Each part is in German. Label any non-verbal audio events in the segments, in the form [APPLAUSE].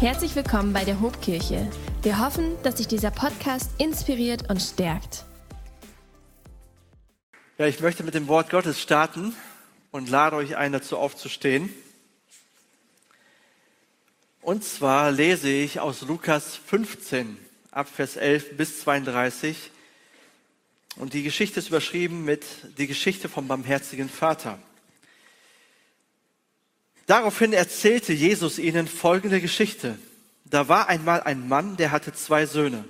Herzlich willkommen bei der Hobkirche. Wir hoffen, dass sich dieser Podcast inspiriert und stärkt. Ja, ich möchte mit dem Wort Gottes starten und lade euch ein, dazu aufzustehen. Und zwar lese ich aus Lukas 15, ab Vers 11 bis 32. Und die Geschichte ist überschrieben mit die Geschichte vom barmherzigen Vater. Daraufhin erzählte Jesus ihnen folgende Geschichte. Da war einmal ein Mann, der hatte zwei Söhne.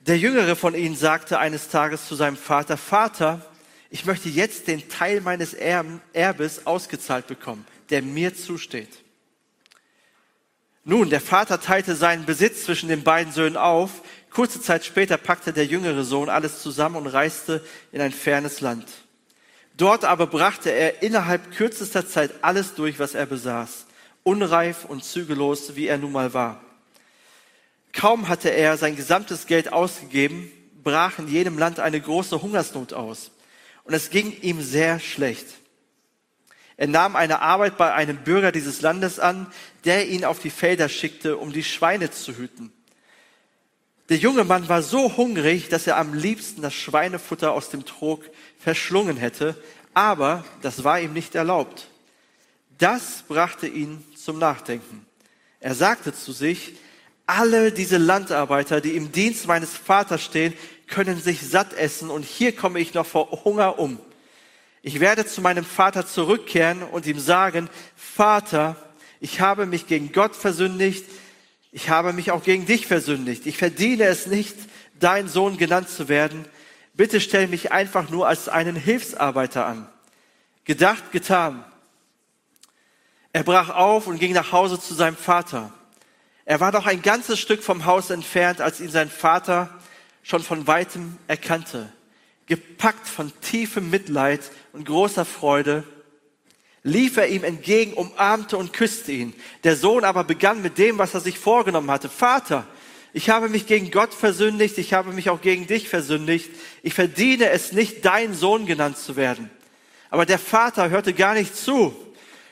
Der jüngere von ihnen sagte eines Tages zu seinem Vater, Vater, ich möchte jetzt den Teil meines Erbes ausgezahlt bekommen, der mir zusteht. Nun, der Vater teilte seinen Besitz zwischen den beiden Söhnen auf. Kurze Zeit später packte der jüngere Sohn alles zusammen und reiste in ein fernes Land. Dort aber brachte er innerhalb kürzester Zeit alles durch, was er besaß, unreif und zügellos, wie er nun mal war. Kaum hatte er sein gesamtes Geld ausgegeben, brach in jedem Land eine große Hungersnot aus. Und es ging ihm sehr schlecht. Er nahm eine Arbeit bei einem Bürger dieses Landes an, der ihn auf die Felder schickte, um die Schweine zu hüten. Der junge Mann war so hungrig, dass er am liebsten das Schweinefutter aus dem Trog verschlungen hätte, aber das war ihm nicht erlaubt. Das brachte ihn zum Nachdenken. Er sagte zu sich, alle diese Landarbeiter, die im Dienst meines Vaters stehen, können sich satt essen und hier komme ich noch vor Hunger um. Ich werde zu meinem Vater zurückkehren und ihm sagen, Vater, ich habe mich gegen Gott versündigt, ich habe mich auch gegen dich versündigt. Ich verdiene es nicht, dein Sohn genannt zu werden. Bitte stell mich einfach nur als einen Hilfsarbeiter an. Gedacht, getan. Er brach auf und ging nach Hause zu seinem Vater. Er war noch ein ganzes Stück vom Haus entfernt, als ihn sein Vater schon von weitem erkannte. Gepackt von tiefem Mitleid und großer Freude lief er ihm entgegen, umarmte und küsste ihn. Der Sohn aber begann mit dem, was er sich vorgenommen hatte. Vater, ich habe mich gegen Gott versündigt, ich habe mich auch gegen dich versündigt. Ich verdiene es nicht, dein Sohn genannt zu werden. Aber der Vater hörte gar nicht zu.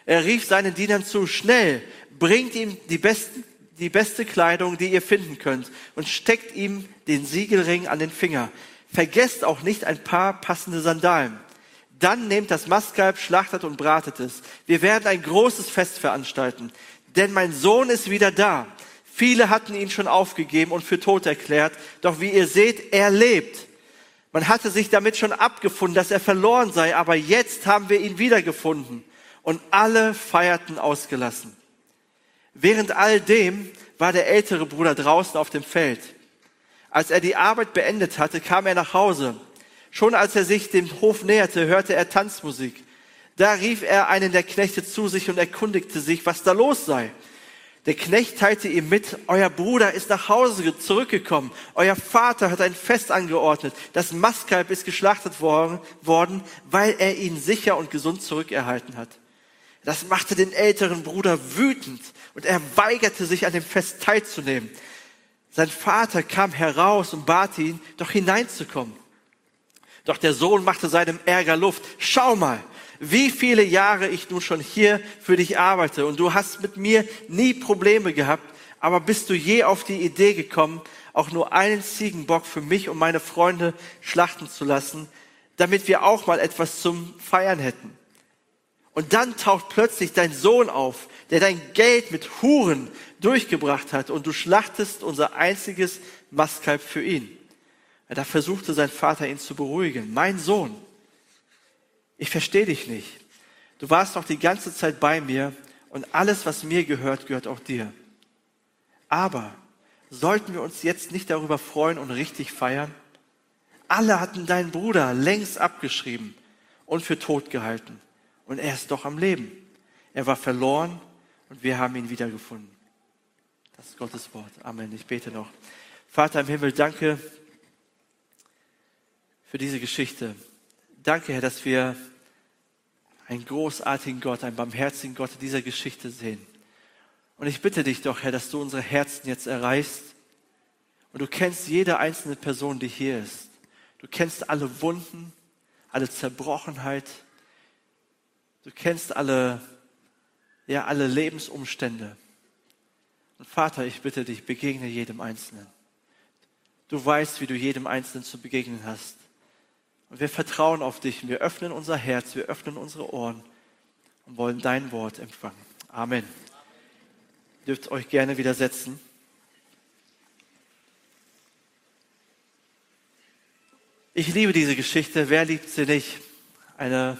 Er rief seinen Dienern zu, schnell, bringt ihm die, besten, die beste Kleidung, die ihr finden könnt, und steckt ihm den Siegelring an den Finger. Vergesst auch nicht ein paar passende Sandalen. Dann nehmt das Mastkalb, schlachtet und bratet es. Wir werden ein großes Fest veranstalten, denn mein Sohn ist wieder da. Viele hatten ihn schon aufgegeben und für tot erklärt, doch wie ihr seht, er lebt. Man hatte sich damit schon abgefunden, dass er verloren sei, aber jetzt haben wir ihn wiedergefunden. Und alle feierten ausgelassen. Während all dem war der ältere Bruder draußen auf dem Feld. Als er die Arbeit beendet hatte, kam er nach Hause. Schon als er sich dem Hof näherte, hörte er Tanzmusik. Da rief er einen der Knechte zu sich und erkundigte sich, was da los sei. Der Knecht teilte ihm mit, euer Bruder ist nach Hause zurückgekommen, euer Vater hat ein Fest angeordnet, das Mastkalb ist geschlachtet worden, weil er ihn sicher und gesund zurückerhalten hat. Das machte den älteren Bruder wütend und er weigerte sich an dem Fest teilzunehmen. Sein Vater kam heraus und bat ihn, doch hineinzukommen. Doch der Sohn machte seinem Ärger Luft. Schau mal, wie viele Jahre ich nun schon hier für dich arbeite und du hast mit mir nie Probleme gehabt, aber bist du je auf die Idee gekommen, auch nur einen Ziegenbock für mich und meine Freunde schlachten zu lassen, damit wir auch mal etwas zum Feiern hätten? Und dann taucht plötzlich dein Sohn auf, der dein Geld mit Huren durchgebracht hat und du schlachtest unser einziges Mastkalb für ihn. Da versuchte sein Vater ihn zu beruhigen. Mein Sohn, ich verstehe dich nicht. Du warst doch die ganze Zeit bei mir und alles, was mir gehört, gehört auch dir. Aber sollten wir uns jetzt nicht darüber freuen und richtig feiern? Alle hatten deinen Bruder längst abgeschrieben und für tot gehalten. Und er ist doch am Leben. Er war verloren und wir haben ihn wiedergefunden. Das ist Gottes Wort. Amen. Ich bete noch. Vater im Himmel, danke für diese Geschichte. Danke, Herr, dass wir einen großartigen Gott, einen barmherzigen Gott in dieser Geschichte sehen. Und ich bitte dich doch, Herr, dass du unsere Herzen jetzt erreichst. Und du kennst jede einzelne Person, die hier ist. Du kennst alle Wunden, alle Zerbrochenheit. Du kennst alle, ja, alle Lebensumstände. Und Vater, ich bitte dich, begegne jedem Einzelnen. Du weißt, wie du jedem Einzelnen zu begegnen hast. Und wir vertrauen auf dich und wir öffnen unser Herz, wir öffnen unsere Ohren und wollen dein Wort empfangen. Amen. Ihr dürft euch gerne widersetzen. Ich liebe diese Geschichte. Wer liebt sie nicht? Eine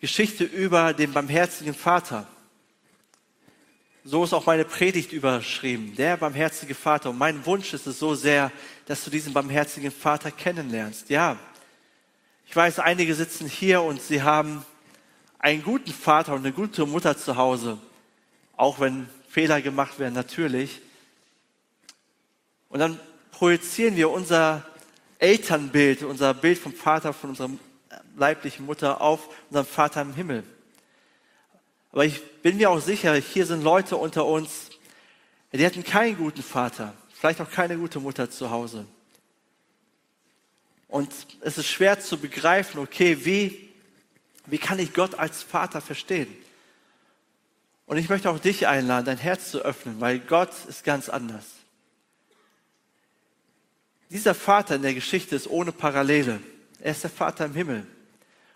Geschichte über den barmherzigen Vater. So ist auch meine Predigt überschrieben. Der barmherzige Vater. Und mein Wunsch ist es so sehr, dass du diesen barmherzigen Vater kennenlernst. Ja, ich weiß, einige sitzen hier und sie haben einen guten Vater und eine gute Mutter zu Hause. Auch wenn Fehler gemacht werden, natürlich. Und dann projizieren wir unser Elternbild, unser Bild vom Vater, von unserer leiblichen Mutter auf unseren Vater im Himmel. Aber ich bin mir auch sicher, hier sind Leute unter uns, die hatten keinen guten Vater, vielleicht auch keine gute Mutter zu Hause. Und es ist schwer zu begreifen, okay, wie, wie kann ich Gott als Vater verstehen? Und ich möchte auch dich einladen, dein Herz zu öffnen, weil Gott ist ganz anders. Dieser Vater in der Geschichte ist ohne Parallele. Er ist der Vater im Himmel.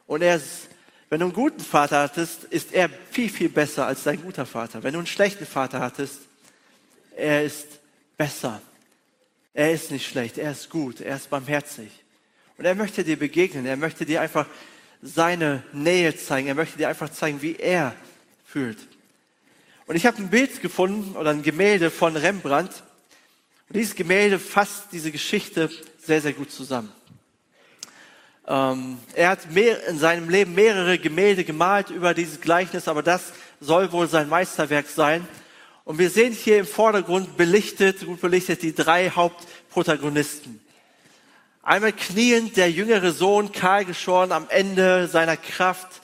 Und er ist, wenn du einen guten Vater hattest, ist er viel, viel besser als dein guter Vater. Wenn du einen schlechten Vater hattest, er ist besser. Er ist nicht schlecht, er ist gut, er ist barmherzig. Und er möchte dir begegnen, er möchte dir einfach seine Nähe zeigen, er möchte dir einfach zeigen, wie er fühlt. Und ich habe ein Bild gefunden oder ein Gemälde von Rembrandt, und dieses Gemälde fasst diese Geschichte sehr, sehr gut zusammen. Ähm, er hat mehr, in seinem Leben mehrere Gemälde gemalt über dieses Gleichnis, aber das soll wohl sein Meisterwerk sein. Und wir sehen hier im Vordergrund belichtet, gut belichtet, die drei Hauptprotagonisten. Einmal kniend der jüngere Sohn, kahlgeschoren, am Ende seiner Kraft,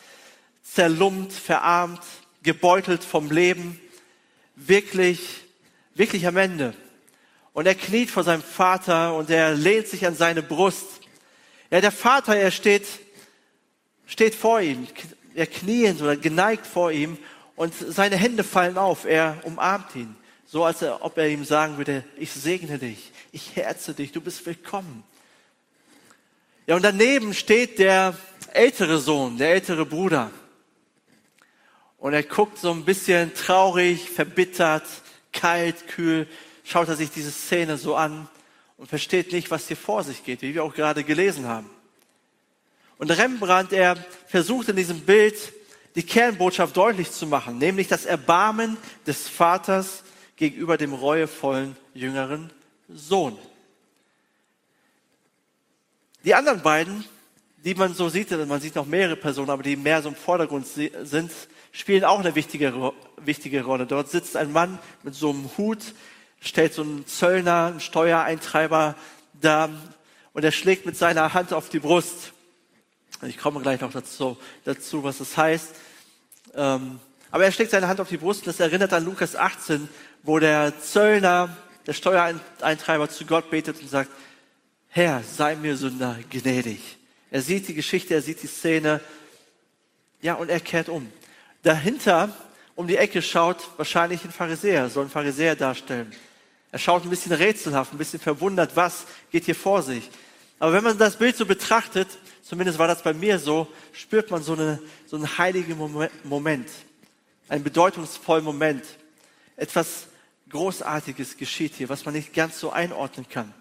zerlumpt, verarmt, gebeutelt vom Leben, wirklich, wirklich am Ende. Und er kniet vor seinem Vater und er lehnt sich an seine Brust. Ja, der Vater, er steht, steht vor ihm, er kniend oder geneigt vor ihm und seine Hände fallen auf. Er umarmt ihn, so als ob er ihm sagen würde, ich segne dich, ich herze dich, du bist willkommen. Ja, und daneben steht der ältere Sohn, der ältere Bruder. Und er guckt so ein bisschen traurig, verbittert, kalt, kühl schaut er sich diese Szene so an und versteht nicht, was hier vor sich geht, wie wir auch gerade gelesen haben. Und Rembrandt, er versucht in diesem Bild die Kernbotschaft deutlich zu machen, nämlich das Erbarmen des Vaters gegenüber dem reuevollen jüngeren Sohn. Die anderen beiden, die man so sieht, man sieht noch mehrere Personen, aber die mehr so im Vordergrund sind, spielen auch eine wichtige, wichtige Rolle. Dort sitzt ein Mann mit so einem Hut, stellt so ein Zöllner, ein Steuereintreiber da und er schlägt mit seiner Hand auf die Brust. Ich komme gleich noch dazu, dazu was das heißt. Ähm, aber er schlägt seine Hand auf die Brust und das erinnert an Lukas 18, wo der Zöllner, der Steuereintreiber zu Gott betet und sagt, Herr, sei mir Sünder gnädig. Er sieht die Geschichte, er sieht die Szene, ja, und er kehrt um. Dahinter, um die Ecke, schaut wahrscheinlich ein Pharisäer, soll ein Pharisäer darstellen. Er schaut ein bisschen rätselhaft, ein bisschen verwundert, was geht hier vor sich. Aber wenn man das Bild so betrachtet, zumindest war das bei mir so, spürt man so, eine, so einen heiligen Moment, einen bedeutungsvollen Moment. Etwas Großartiges geschieht hier, was man nicht ganz so einordnen kann.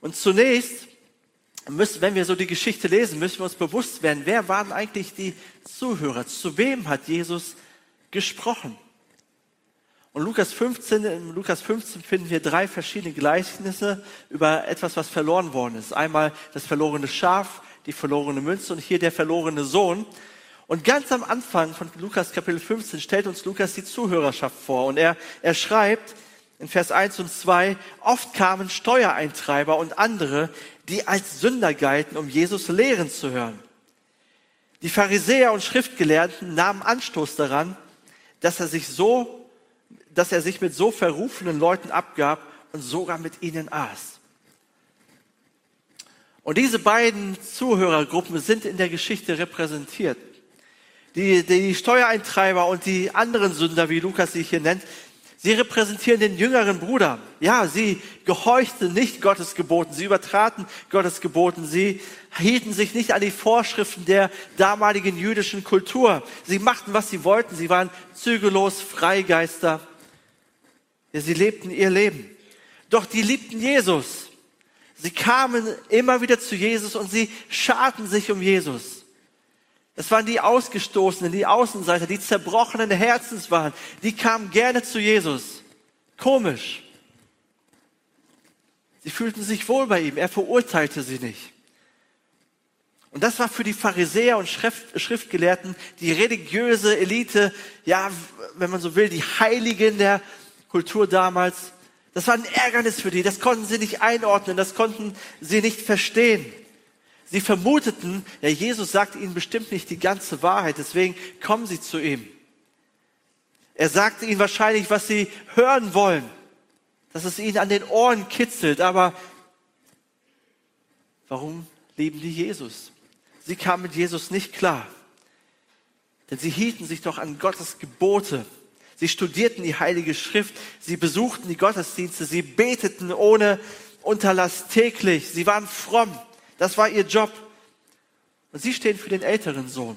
Und zunächst, müssen, wenn wir so die Geschichte lesen, müssen wir uns bewusst werden, wer waren eigentlich die Zuhörer? Zu wem hat Jesus gesprochen? Und Lukas 15, in Lukas 15 finden wir drei verschiedene Gleichnisse über etwas, was verloren worden ist. Einmal das verlorene Schaf, die verlorene Münze und hier der verlorene Sohn. Und ganz am Anfang von Lukas Kapitel 15 stellt uns Lukas die Zuhörerschaft vor. Und er, er schreibt in Vers 1 und 2, oft kamen Steuereintreiber und andere, die als Sünder galten, um Jesus lehren zu hören. Die Pharisäer und Schriftgelehrten nahmen Anstoß daran, dass er sich so dass er sich mit so verrufenen Leuten abgab und sogar mit ihnen aß. Und diese beiden Zuhörergruppen sind in der Geschichte repräsentiert. Die, die Steuereintreiber und die anderen Sünder, wie Lukas sie hier nennt, sie repräsentieren den jüngeren Bruder. Ja, sie gehorchten nicht Gottes Geboten, sie übertraten Gottes Geboten, sie hielten sich nicht an die Vorschriften der damaligen jüdischen Kultur. Sie machten, was sie wollten, sie waren zügellos, Freigeister. Ja, sie lebten ihr Leben. Doch die liebten Jesus. Sie kamen immer wieder zu Jesus und sie scharten sich um Jesus. Es waren die Ausgestoßenen, die Außenseiter, die zerbrochenen Herzens waren. Die kamen gerne zu Jesus. Komisch. Sie fühlten sich wohl bei ihm. Er verurteilte sie nicht. Und das war für die Pharisäer und Schriftgelehrten die religiöse Elite, ja, wenn man so will, die Heiligen der Kultur damals. Das war ein Ärgernis für die. Das konnten sie nicht einordnen. Das konnten sie nicht verstehen. Sie vermuteten, ja, Jesus sagt ihnen bestimmt nicht die ganze Wahrheit. Deswegen kommen sie zu ihm. Er sagte ihnen wahrscheinlich, was sie hören wollen. Dass es ihnen an den Ohren kitzelt. Aber warum lieben die Jesus? Sie kamen mit Jesus nicht klar. Denn sie hielten sich doch an Gottes Gebote. Sie studierten die Heilige Schrift, sie besuchten die Gottesdienste, sie beteten ohne Unterlass täglich, sie waren fromm. Das war ihr Job. Und sie stehen für den älteren Sohn.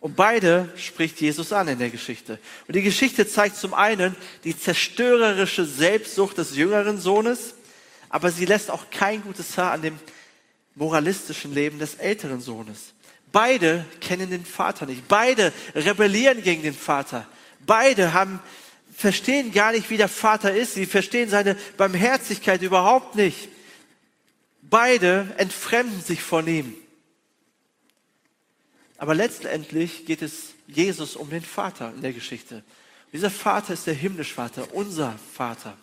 Und beide spricht Jesus an in der Geschichte. Und die Geschichte zeigt zum einen die zerstörerische Selbstsucht des jüngeren Sohnes, aber sie lässt auch kein gutes Haar an dem moralistischen Leben des älteren Sohnes. Beide kennen den Vater nicht. Beide rebellieren gegen den Vater. Beide haben, verstehen gar nicht, wie der Vater ist. Sie verstehen seine Barmherzigkeit überhaupt nicht. Beide entfremden sich von ihm. Aber letztendlich geht es Jesus um den Vater in der Geschichte. dieser Vater ist der himmlische Vater, unser Vater.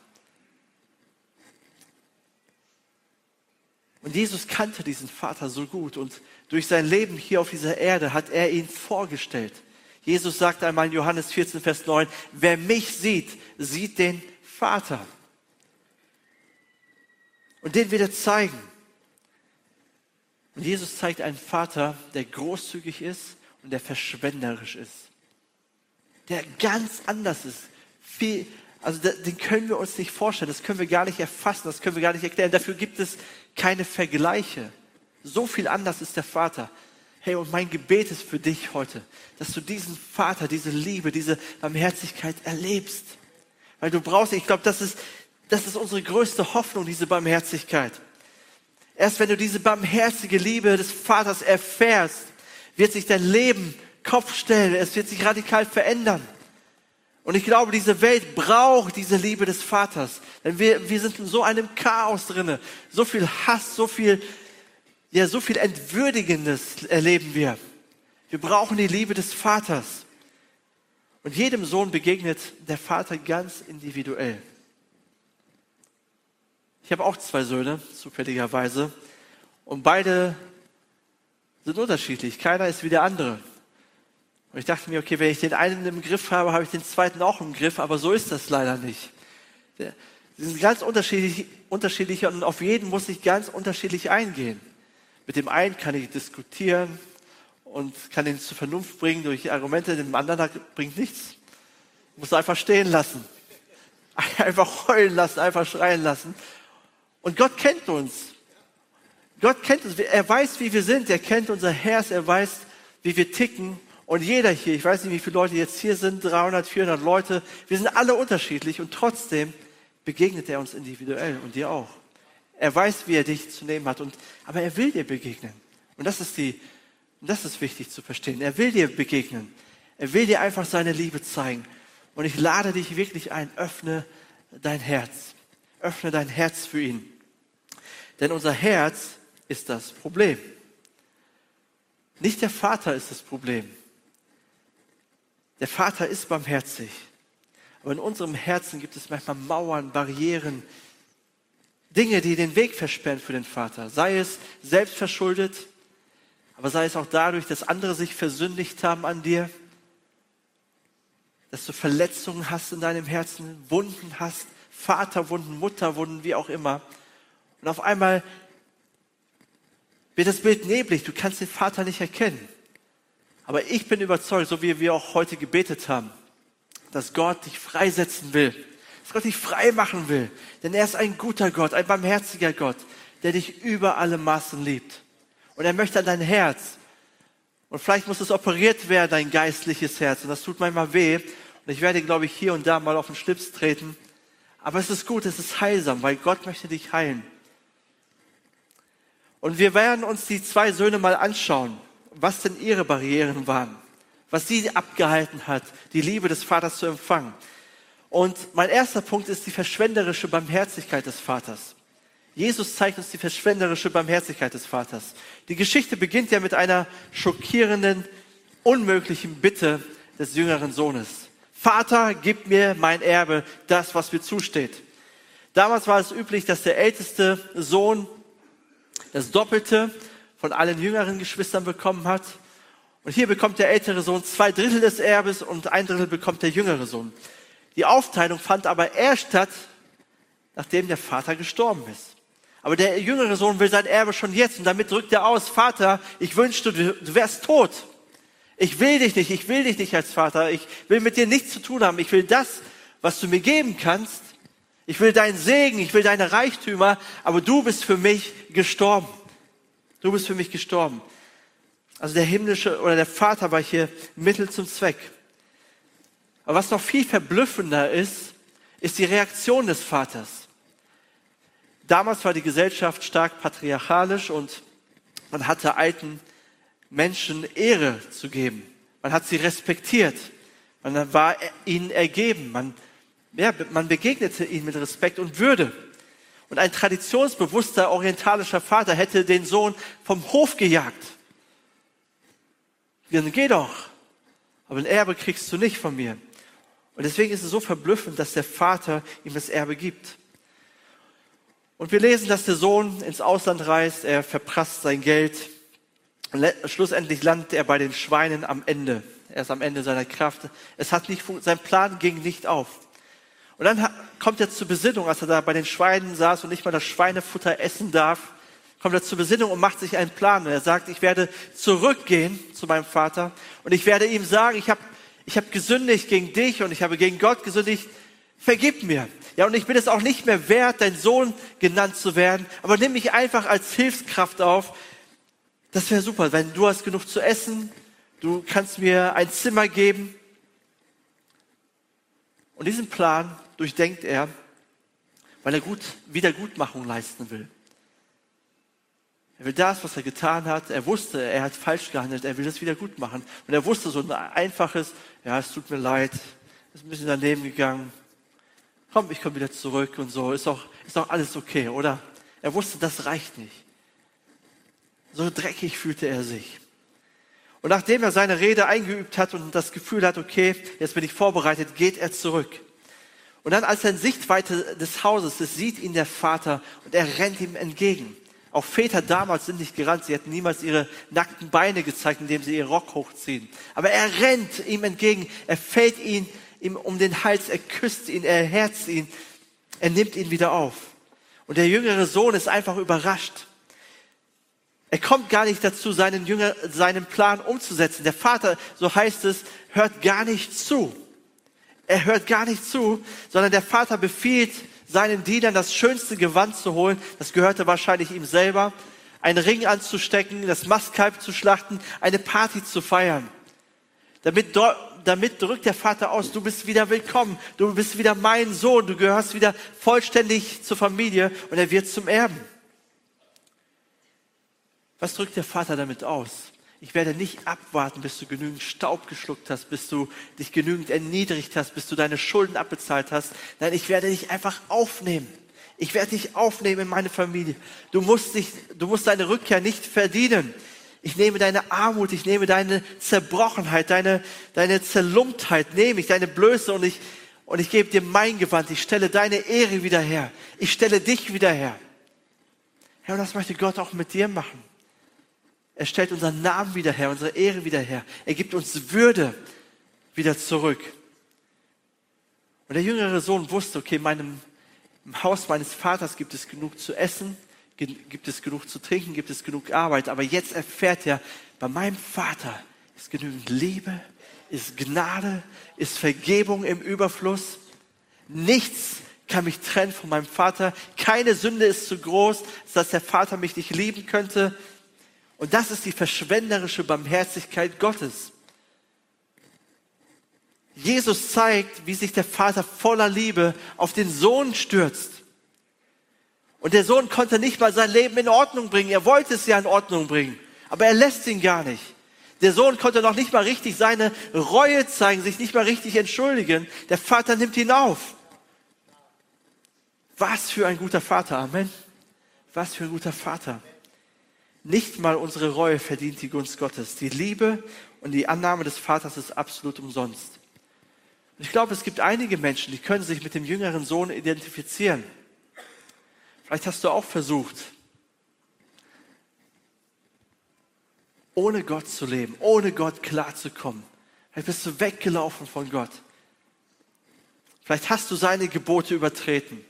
Und Jesus kannte diesen Vater so gut und durch sein Leben hier auf dieser Erde hat er ihn vorgestellt. Jesus sagt einmal in Johannes 14, Vers 9, wer mich sieht, sieht den Vater. Und den wird er zeigen. Und Jesus zeigt einen Vater, der großzügig ist und der verschwenderisch ist. Der ganz anders ist. Viel, also den können wir uns nicht vorstellen, das können wir gar nicht erfassen, das können wir gar nicht erklären. Dafür gibt es keine Vergleiche. So viel anders ist der Vater. Hey, und mein Gebet ist für dich heute, dass du diesen Vater, diese Liebe, diese Barmherzigkeit erlebst. Weil du brauchst, ich glaube, das ist, das ist unsere größte Hoffnung, diese Barmherzigkeit. Erst wenn du diese barmherzige Liebe des Vaters erfährst, wird sich dein Leben Kopf stellen, es wird sich radikal verändern. Und ich glaube, diese Welt braucht diese Liebe des Vaters. Denn wir, wir sind in so einem Chaos drinne. So viel Hass, so viel, ja, so viel Entwürdigendes erleben wir. Wir brauchen die Liebe des Vaters. Und jedem Sohn begegnet der Vater ganz individuell. Ich habe auch zwei Söhne, zufälligerweise. Und beide sind unterschiedlich. Keiner ist wie der andere. Und ich dachte mir, okay, wenn ich den einen im Griff habe, habe ich den zweiten auch im Griff, aber so ist das leider nicht. Sie sind ganz unterschiedlich, unterschiedlich und auf jeden muss ich ganz unterschiedlich eingehen. Mit dem einen kann ich diskutieren und kann ihn zur Vernunft bringen durch Argumente, dem anderen bringt nichts. Ich muss einfach stehen lassen. [LAUGHS] Einfach heulen lassen, einfach schreien lassen. Und Gott kennt uns. Gott kennt uns. Er weiß, wie wir sind. Er kennt unser Herz. Er weiß, wie wir ticken. Und jeder hier, ich weiß nicht, wie viele Leute jetzt hier sind, 300, 400 Leute, wir sind alle unterschiedlich und trotzdem begegnet er uns individuell und dir auch. Er weiß, wie er dich zu nehmen hat, und, aber er will dir begegnen. Und das ist die, das ist wichtig zu verstehen. Er will dir begegnen. Er will dir einfach seine Liebe zeigen. Und ich lade dich wirklich ein, öffne dein Herz. Öffne dein Herz für ihn. Denn unser Herz ist das Problem. Nicht der Vater ist das Problem. Der Vater ist barmherzig. Aber in unserem Herzen gibt es manchmal Mauern, Barrieren, Dinge, die den Weg versperren für den Vater. Sei es selbst verschuldet, aber sei es auch dadurch, dass andere sich versündigt haben an dir, dass du Verletzungen hast in deinem Herzen, Wunden hast, Vaterwunden, Mutterwunden, wie auch immer. Und auf einmal wird das Bild neblig, du kannst den Vater nicht erkennen. Aber ich bin überzeugt, so wie wir auch heute gebetet haben, dass Gott dich freisetzen will, dass Gott dich frei machen will. Denn er ist ein guter Gott, ein barmherziger Gott, der dich über alle Maßen liebt. Und er möchte an dein Herz. Und vielleicht muss es operiert werden, dein geistliches Herz. Und das tut manchmal weh. Und ich werde, glaube ich, hier und da mal auf den Schlips treten. Aber es ist gut, es ist heilsam, weil Gott möchte dich heilen. Und wir werden uns die zwei Söhne mal anschauen, was denn ihre Barrieren waren, was sie abgehalten hat, die Liebe des Vaters zu empfangen. Und mein erster Punkt ist die verschwenderische Barmherzigkeit des Vaters. Jesus zeigt uns die verschwenderische Barmherzigkeit des Vaters. Die Geschichte beginnt ja mit einer schockierenden, unmöglichen Bitte des jüngeren Sohnes. Vater, gib mir mein Erbe, das, was mir zusteht. Damals war es üblich, dass der älteste Sohn das Doppelte von allen jüngeren Geschwistern bekommen hat. Und hier bekommt der ältere Sohn zwei Drittel des Erbes und ein Drittel bekommt der jüngere Sohn. Die Aufteilung fand aber erst statt, nachdem der Vater gestorben ist. Aber der jüngere Sohn will sein Erbe schon jetzt und damit drückt er aus, Vater, ich wünschte, du wärst tot. Ich will dich nicht, ich will dich nicht als Vater, ich will mit dir nichts zu tun haben, ich will das, was du mir geben kannst. Ich will deinen Segen, ich will deine Reichtümer, aber du bist für mich gestorben. Du bist für mich gestorben. Also der himmlische oder der Vater war hier Mittel zum Zweck. Aber was noch viel verblüffender ist, ist die Reaktion des Vaters. Damals war die Gesellschaft stark patriarchalisch und man hatte alten Menschen Ehre zu geben. Man hat sie respektiert. Man war ihnen ergeben. Man, ja, man begegnete ihnen mit Respekt und Würde. Und ein traditionsbewusster orientalischer Vater hätte den Sohn vom Hof gejagt. Dann geh doch. Aber ein Erbe kriegst du nicht von mir. Und deswegen ist es so verblüffend, dass der Vater ihm das Erbe gibt. Und wir lesen, dass der Sohn ins Ausland reist, er verprasst sein Geld. Schlussendlich landet er bei den Schweinen am Ende. Er ist am Ende seiner Kraft. Es hat nicht, sein Plan ging nicht auf. Und dann kommt er zur Besinnung, als er da bei den Schweinen saß und nicht mal das Schweinefutter essen darf, kommt er zur Besinnung und macht sich einen Plan. Und er sagt, ich werde zurückgehen zu meinem Vater und ich werde ihm sagen, ich habe ich hab gesündigt gegen dich und ich habe gegen Gott gesündigt, vergib mir. Ja, und ich bin es auch nicht mehr wert, dein Sohn genannt zu werden, aber nimm mich einfach als Hilfskraft auf. Das wäre super, wenn du hast genug zu essen, du kannst mir ein Zimmer geben. Und diesen Plan durchdenkt er, weil er gut, Wiedergutmachung leisten will. Er will das, was er getan hat. Er wusste, er hat falsch gehandelt. Er will das wieder gut machen. Und er wusste so ein einfaches, ja, es tut mir leid, ist ein bisschen daneben gegangen komm, ich komme wieder zurück und so, ist doch, ist doch alles okay, oder? Er wusste, das reicht nicht. So dreckig fühlte er sich. Und nachdem er seine Rede eingeübt hat und das Gefühl hat, okay, jetzt bin ich vorbereitet, geht er zurück. Und dann, als er in Sichtweite des Hauses ist, sieht ihn der Vater und er rennt ihm entgegen. Auch Väter damals sind nicht gerannt, sie hätten niemals ihre nackten Beine gezeigt, indem sie ihren Rock hochziehen. Aber er rennt ihm entgegen, er fällt ihn ihm um den Hals, er küsst ihn, er herzt ihn, er nimmt ihn wieder auf. Und der jüngere Sohn ist einfach überrascht. Er kommt gar nicht dazu, seinen, Jünger, seinen Plan umzusetzen. Der Vater, so heißt es, hört gar nicht zu. Er hört gar nicht zu, sondern der Vater befiehlt seinen Dienern, das schönste Gewand zu holen. Das gehörte wahrscheinlich ihm selber. Einen Ring anzustecken, das Mastkalb zu schlachten, eine Party zu feiern. Damit damit drückt der Vater aus, du bist wieder willkommen, du bist wieder mein Sohn, du gehörst wieder vollständig zur Familie und er wird zum Erben. Was drückt der Vater damit aus? Ich werde nicht abwarten, bis du genügend Staub geschluckt hast, bis du dich genügend erniedrigt hast, bis du deine Schulden abbezahlt hast. Nein, ich werde dich einfach aufnehmen. Ich werde dich aufnehmen in meine Familie. Du musst dich, du musst deine Rückkehr nicht verdienen. Ich nehme deine Armut, ich nehme deine Zerbrochenheit, deine, deine Zerlumptheit, nehme ich, deine Blöße und ich, und ich gebe dir mein Gewand. Ich stelle deine Ehre wieder her. Ich stelle dich wieder her. Herr, und das möchte Gott auch mit dir machen. Er stellt unseren Namen wieder her, unsere Ehre wieder her. Er gibt uns Würde wieder zurück. Und der jüngere Sohn wusste, okay, meinem, im Haus meines Vaters gibt es genug zu essen, gibt es genug zu trinken, gibt es genug Arbeit. Aber jetzt erfährt er, bei meinem Vater ist genügend Liebe, ist Gnade, ist Vergebung im Überfluss. Nichts kann mich trennen von meinem Vater. Keine Sünde ist zu groß, dass der Vater mich nicht lieben könnte. Und das ist die verschwenderische Barmherzigkeit Gottes. Jesus zeigt, wie sich der Vater voller Liebe auf den Sohn stürzt. Und der Sohn konnte nicht mal sein Leben in Ordnung bringen. Er wollte es ja in Ordnung bringen, aber er lässt ihn gar nicht. Der Sohn konnte noch nicht mal richtig seine Reue zeigen, sich nicht mal richtig entschuldigen. Der Vater nimmt ihn auf. Was für ein guter Vater, Amen. Was für ein guter Vater. Nicht mal unsere Reue verdient die Gunst Gottes. Die Liebe und die Annahme des Vaters ist absolut umsonst. Und ich glaube, es gibt einige Menschen, die können sich mit dem jüngeren Sohn identifizieren. Vielleicht hast du auch versucht, ohne Gott zu leben, ohne Gott klarzukommen. Vielleicht bist du weggelaufen von Gott. Vielleicht hast du seine Gebote übertreten.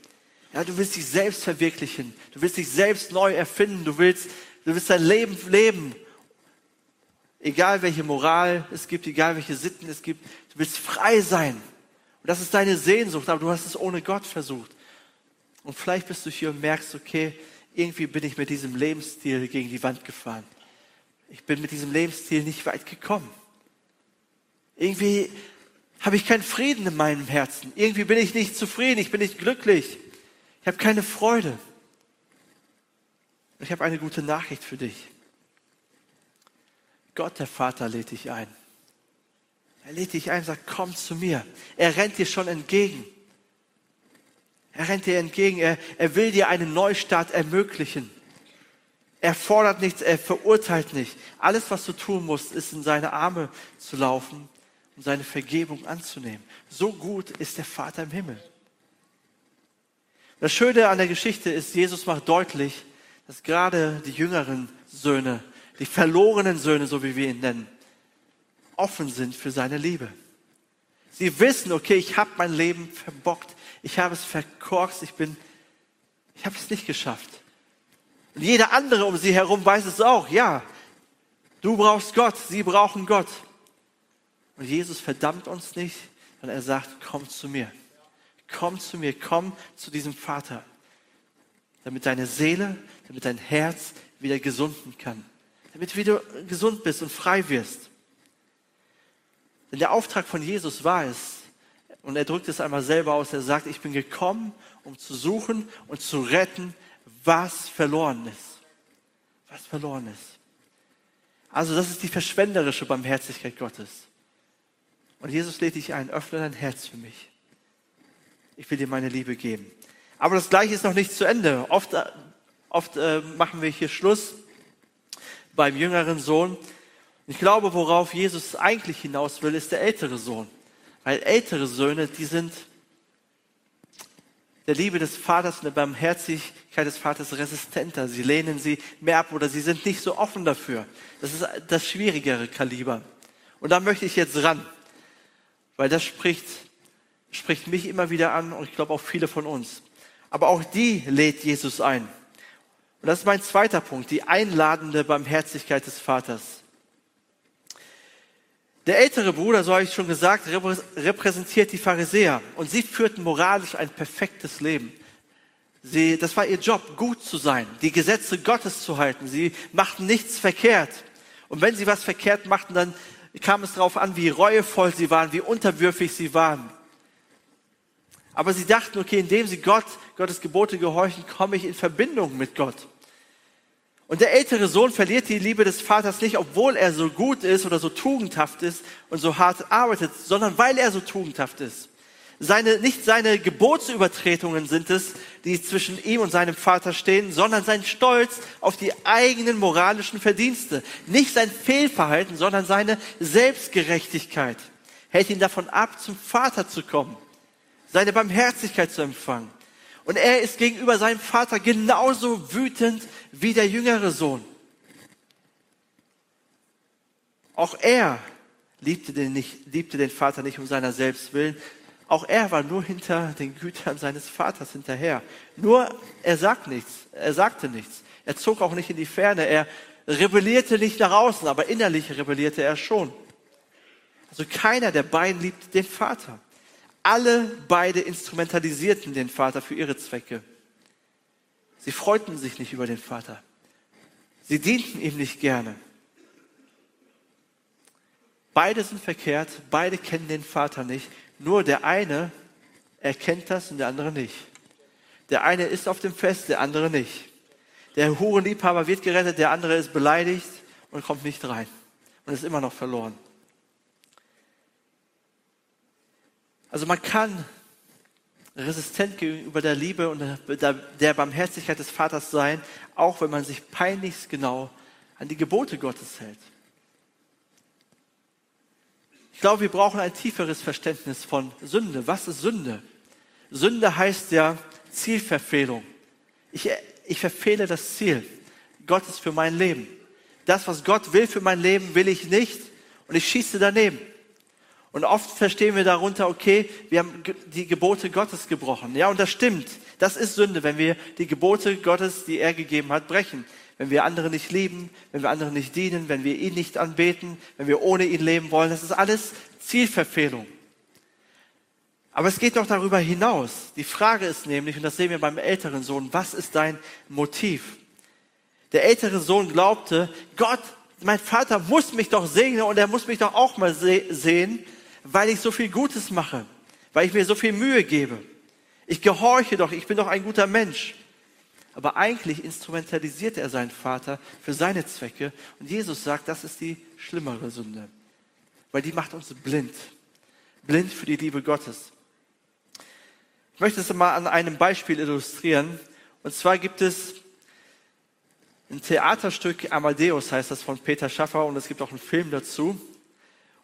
Ja, du willst dich selbst verwirklichen. Du willst dich selbst neu erfinden. Du willst, du willst dein Leben leben. Egal welche Moral es gibt, egal welche Sitten es gibt. Du willst frei sein. Und das ist deine Sehnsucht, aber du hast es ohne Gott versucht. Und vielleicht bist du hier und merkst, okay, irgendwie bin ich mit diesem Lebensstil gegen die Wand gefahren. Ich bin mit diesem Lebensstil nicht weit gekommen. Irgendwie habe ich keinen Frieden in meinem Herzen. Irgendwie bin ich nicht zufrieden, ich bin nicht glücklich. Ich habe keine Freude. Ich habe eine gute Nachricht für dich. Gott, der Vater, lädt dich ein. Er lädt dich ein und sagt, komm zu mir. Er rennt dir schon entgegen. Er rennt dir entgegen. Er, er will dir einen Neustart ermöglichen. Er fordert nichts, er verurteilt nicht. Alles, was du tun musst, ist in seine Arme zu laufen und seine Vergebung anzunehmen. So gut ist der Vater im Himmel. Das Schöne an der Geschichte ist, Jesus macht deutlich, dass gerade die jüngeren Söhne, die verlorenen Söhne, so wie wir ihn nennen, offen sind für seine Liebe. Sie wissen, okay, ich habe mein Leben verbockt, ich habe es verkorkst, ich bin, ich habe es nicht geschafft. Und jeder andere um sie herum weiß es auch, ja, du brauchst Gott, sie brauchen Gott. Und Jesus verdammt uns nicht, sondern er sagt, komm zu mir. Komm zu mir, komm zu diesem Vater, damit deine Seele, damit dein Herz wieder gesunden kann, damit du wieder gesund bist und frei wirst. Denn der Auftrag von Jesus war es, und er drückt es einmal selber aus, er sagt, ich bin gekommen, um zu suchen und zu retten, was verloren ist. Was verloren ist. Also das ist die verschwenderische Barmherzigkeit Gottes. Und Jesus lädt dich ein, öffne dein Herz für mich. Ich will dir meine Liebe geben. Aber das Gleiche ist noch nicht zu Ende. Oft, oft äh, machen wir hier Schluss beim jüngeren Sohn ich glaube, worauf Jesus eigentlich hinaus will, ist der ältere Sohn. Weil ältere Söhne, die sind der Liebe des Vaters und der Barmherzigkeit des Vaters resistenter. Sie lehnen sie mehr ab oder sie sind nicht so offen dafür. Das ist das schwierigere Kaliber. Und da möchte ich jetzt ran, weil das spricht, spricht mich immer wieder an und ich glaube auch viele von uns. Aber auch die lädt Jesus ein. Und das ist mein zweiter Punkt, die einladende Barmherzigkeit des Vaters. Der ältere Bruder, so habe ich schon gesagt, repräsentiert die Pharisäer und sie führten moralisch ein perfektes Leben. Sie, das war ihr Job, gut zu sein, die Gesetze Gottes zu halten. Sie machten nichts verkehrt. Und wenn sie was verkehrt machten, dann kam es darauf an, wie reuevoll sie waren, wie unterwürfig sie waren. Aber sie dachten, okay, indem sie Gott, Gottes Gebote gehorchen, komme ich in Verbindung mit Gott. Und der ältere Sohn verliert die Liebe des Vaters nicht, obwohl er so gut ist oder so tugendhaft ist und so hart arbeitet, sondern weil er so tugendhaft ist. Seine, nicht seine Gebotsübertretungen sind es, die zwischen ihm und seinem Vater stehen, sondern sein Stolz auf die eigenen moralischen Verdienste. Nicht sein Fehlverhalten, sondern seine Selbstgerechtigkeit hält ihn davon ab, zum Vater zu kommen, seine Barmherzigkeit zu empfangen. Und er ist gegenüber seinem Vater genauso wütend wie der jüngere Sohn. Auch er liebte den, nicht, liebte den Vater nicht um seiner selbst willen. Auch er war nur hinter den Gütern seines Vaters hinterher. Nur er sagt nichts. Er sagte nichts. Er zog auch nicht in die Ferne. Er rebellierte nicht nach außen, aber innerlich rebellierte er schon. Also keiner der beiden liebt den Vater. Alle beide instrumentalisierten den Vater für ihre Zwecke. Sie freuten sich nicht über den Vater. Sie dienten ihm nicht gerne. Beide sind verkehrt, beide kennen den Vater nicht. Nur der eine erkennt das und der andere nicht. Der eine ist auf dem Fest, der andere nicht. Der Hurenliebhaber wird gerettet, der andere ist beleidigt und kommt nicht rein und ist immer noch verloren. Also man kann resistent gegenüber der Liebe und der Barmherzigkeit des Vaters sein, auch wenn man sich peinlichst genau an die Gebote Gottes hält. Ich glaube, wir brauchen ein tieferes Verständnis von Sünde. Was ist Sünde? Sünde heißt ja Zielverfehlung. Ich, ich verfehle das Ziel Gottes für mein Leben. Das, was Gott will für mein Leben, will ich nicht und ich schieße daneben. Und oft verstehen wir darunter, okay, wir haben die Gebote Gottes gebrochen. Ja, und das stimmt. Das ist Sünde, wenn wir die Gebote Gottes, die er gegeben hat, brechen. Wenn wir andere nicht lieben, wenn wir andere nicht dienen, wenn wir ihn nicht anbeten, wenn wir ohne ihn leben wollen. Das ist alles Zielverfehlung. Aber es geht noch darüber hinaus. Die Frage ist nämlich, und das sehen wir beim älteren Sohn, was ist dein Motiv? Der ältere Sohn glaubte, Gott, mein Vater muss mich doch segnen und er muss mich doch auch mal sehen, weil ich so viel Gutes mache, weil ich mir so viel Mühe gebe. Ich gehorche doch, ich bin doch ein guter Mensch. Aber eigentlich instrumentalisiert er seinen Vater für seine Zwecke. Und Jesus sagt, das ist die schlimmere Sünde, weil die macht uns blind. Blind für die Liebe Gottes. Ich möchte es mal an einem Beispiel illustrieren. Und zwar gibt es ein Theaterstück, Amadeus heißt das von Peter Schaffer und es gibt auch einen Film dazu.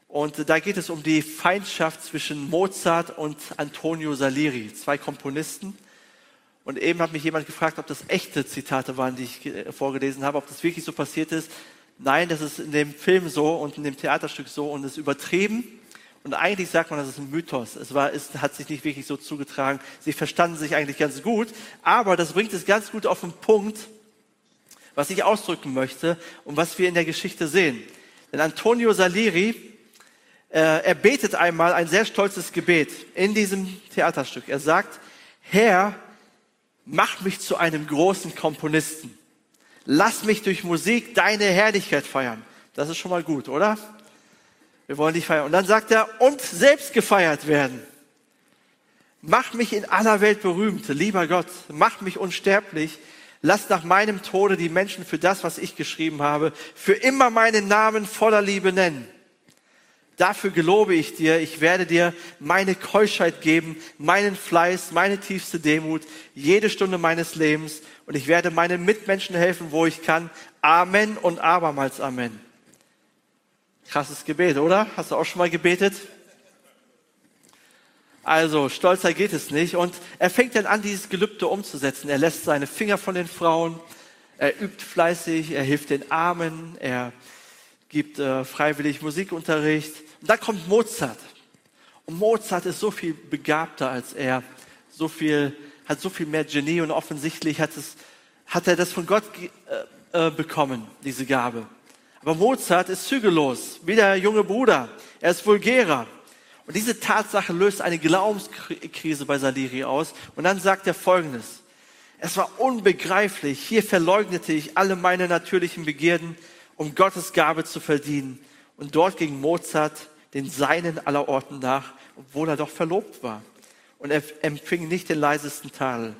Und da geht es um die Feindschaft zwischen Mozart und Antonio Salieri, zwei Komponisten. Und eben hat mich jemand gefragt, ob das echte Zitate waren, die ich vorgelesen habe, ob das wirklich so passiert ist. Nein, das ist in dem Film so und in dem Theaterstück so und ist übertrieben. Und eigentlich sagt man, das ist ein Mythos. Es, war, es hat sich nicht wirklich so zugetragen. Sie verstanden sich eigentlich ganz gut, aber das bringt es ganz gut auf den Punkt, was ich ausdrücken möchte und was wir in der Geschichte sehen. Denn Antonio Salieri äh, er betet einmal ein sehr stolzes Gebet in diesem Theaterstück. Er sagt, Herr, mach mich zu einem großen Komponisten. Lass mich durch Musik deine Herrlichkeit feiern. Das ist schon mal gut, oder? Wir wollen dich feiern. Und dann sagt er, und selbst gefeiert werden. Mach mich in aller Welt berühmt, lieber Gott. Mach mich unsterblich. Lass nach meinem Tode die Menschen für das, was ich geschrieben habe, für immer meinen Namen voller Liebe nennen. Dafür gelobe ich dir, ich werde dir meine Keuschheit geben, meinen Fleiß, meine tiefste Demut, jede Stunde meines Lebens und ich werde meinen Mitmenschen helfen, wo ich kann. Amen und abermals Amen. Krasses Gebet, oder? Hast du auch schon mal gebetet? Also, stolzer geht es nicht. Und er fängt dann an, dieses Gelübde umzusetzen. Er lässt seine Finger von den Frauen, er übt fleißig, er hilft den Armen, er gibt äh, freiwillig Musikunterricht und da kommt Mozart. Und Mozart ist so viel begabter als er, so viel, hat so viel mehr Genie und offensichtlich hat, es, hat er das von Gott äh, äh, bekommen, diese Gabe. Aber Mozart ist zügellos, wie der junge Bruder. Er ist vulgärer. Und diese Tatsache löst eine Glaubenskrise bei Salieri aus. Und dann sagt er Folgendes. Es war unbegreiflich. Hier verleugnete ich alle meine natürlichen Begierden, um Gottes Gabe zu verdienen. Und dort ging Mozart den Seinen aller Orten nach, obwohl er doch verlobt war. Und er empfing nicht den leisesten Tadel.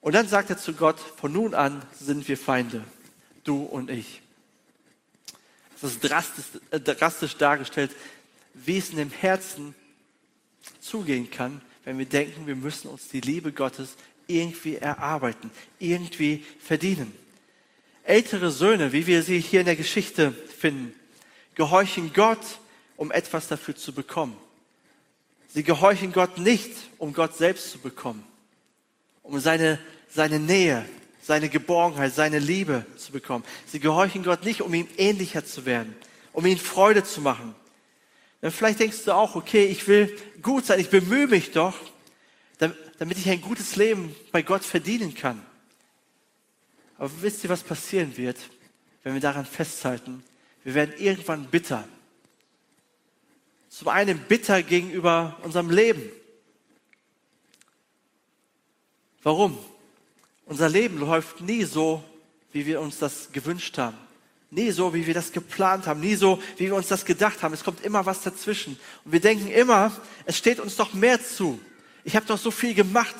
Und dann sagt er zu Gott, von nun an sind wir Feinde, du und ich. Das ist drastisch, äh, drastisch dargestellt, wie es in dem Herzen zugehen kann, wenn wir denken, wir müssen uns die Liebe Gottes irgendwie erarbeiten, irgendwie verdienen. Ältere Söhne, wie wir sie hier in der Geschichte finden, gehorchen Gott, um etwas dafür zu bekommen. Sie gehorchen Gott nicht, um Gott selbst zu bekommen, um seine, seine Nähe, seine Geborgenheit, seine Liebe zu bekommen. Sie gehorchen Gott nicht, um ihm ähnlicher zu werden, um ihm Freude zu machen. Dann vielleicht denkst du auch, okay, ich will gut sein, ich bemühe mich doch, damit ich ein gutes Leben bei Gott verdienen kann. Aber wisst ihr, was passieren wird, wenn wir daran festhalten, wir werden irgendwann bitter. Zum einen bitter gegenüber unserem Leben. Warum? Unser Leben läuft nie so, wie wir uns das gewünscht haben. Nie so, wie wir das geplant haben. Nie so, wie wir uns das gedacht haben. Es kommt immer was dazwischen. Und wir denken immer, es steht uns doch mehr zu. Ich habe doch so viel gemacht.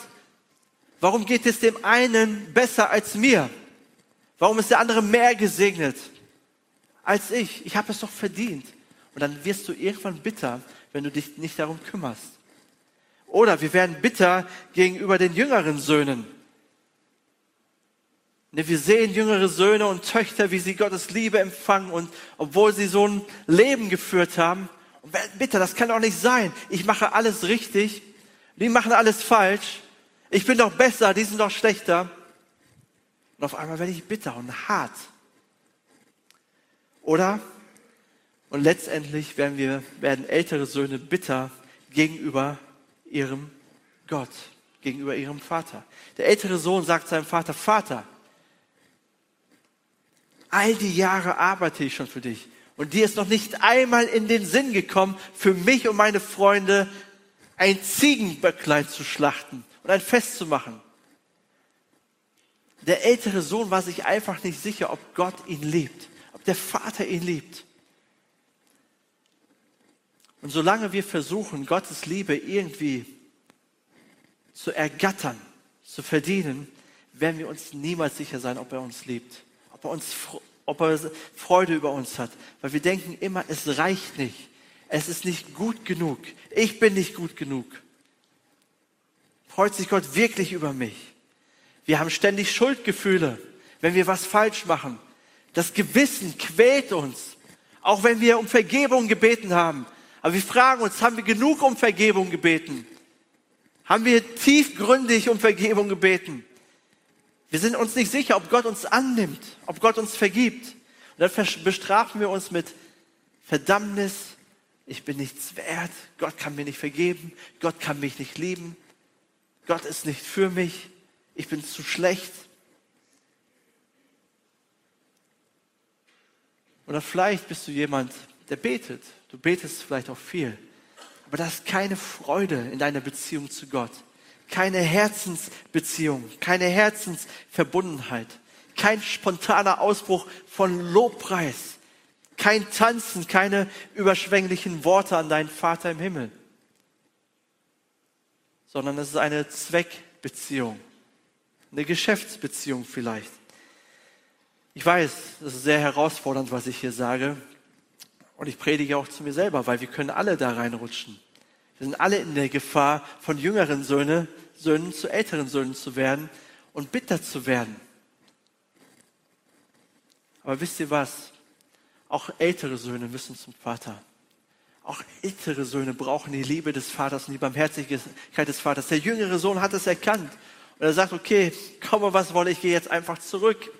Warum geht es dem einen besser als mir? Warum ist der andere mehr gesegnet als ich? Ich habe es doch verdient. Und dann wirst du irgendwann bitter, wenn du dich nicht darum kümmerst. Oder wir werden bitter gegenüber den jüngeren Söhnen. Ne, wir sehen jüngere Söhne und Töchter, wie sie Gottes Liebe empfangen und obwohl sie so ein Leben geführt haben, und bitte, das kann doch nicht sein. Ich mache alles richtig, die machen alles falsch. Ich bin doch besser, die sind doch schlechter. Und auf einmal werde ich bitter und hart. Oder? Und letztendlich werden wir, werden ältere Söhne bitter gegenüber ihrem Gott, gegenüber ihrem Vater. Der ältere Sohn sagt seinem Vater, Vater, all die Jahre arbeite ich schon für dich. Und dir ist noch nicht einmal in den Sinn gekommen, für mich und meine Freunde ein Ziegenböcklein zu schlachten und ein Fest zu machen. Der ältere Sohn war sich einfach nicht sicher, ob Gott ihn liebt, ob der Vater ihn liebt. Und solange wir versuchen, Gottes Liebe irgendwie zu ergattern, zu verdienen, werden wir uns niemals sicher sein, ob er uns liebt ob er, uns, ob er Freude über uns hat. Weil wir denken immer, es reicht nicht. Es ist nicht gut genug. Ich bin nicht gut genug. Freut sich Gott wirklich über mich? Wir haben ständig Schuldgefühle, wenn wir was falsch machen. Das Gewissen quält uns, auch wenn wir um Vergebung gebeten haben. Aber wir fragen uns, haben wir genug um Vergebung gebeten? Haben wir tiefgründig um Vergebung gebeten? Wir sind uns nicht sicher, ob Gott uns annimmt, ob Gott uns vergibt. Und dann bestrafen wir uns mit Verdammnis. Ich bin nichts wert. Gott kann mir nicht vergeben. Gott kann mich nicht lieben. Gott ist nicht für mich. Ich bin zu schlecht. Oder vielleicht bist du jemand, der betet. Du betest vielleicht auch viel. Aber da ist keine Freude in deiner Beziehung zu Gott keine Herzensbeziehung, keine Herzensverbundenheit, kein spontaner Ausbruch von Lobpreis, kein Tanzen, keine überschwänglichen Worte an deinen Vater im Himmel, sondern es ist eine Zweckbeziehung, eine Geschäftsbeziehung vielleicht. Ich weiß, es ist sehr herausfordernd, was ich hier sage. Und ich predige auch zu mir selber, weil wir können alle da reinrutschen. Wir sind alle in der Gefahr, von jüngeren Söhne, Söhnen zu älteren Söhnen zu werden und bitter zu werden. Aber wisst ihr was? Auch ältere Söhne müssen zum Vater. Auch ältere Söhne brauchen die Liebe des Vaters und die Barmherzigkeit des Vaters. Der jüngere Sohn hat es erkannt. Und er sagt, okay, komme was wolle, ich gehe jetzt einfach zurück.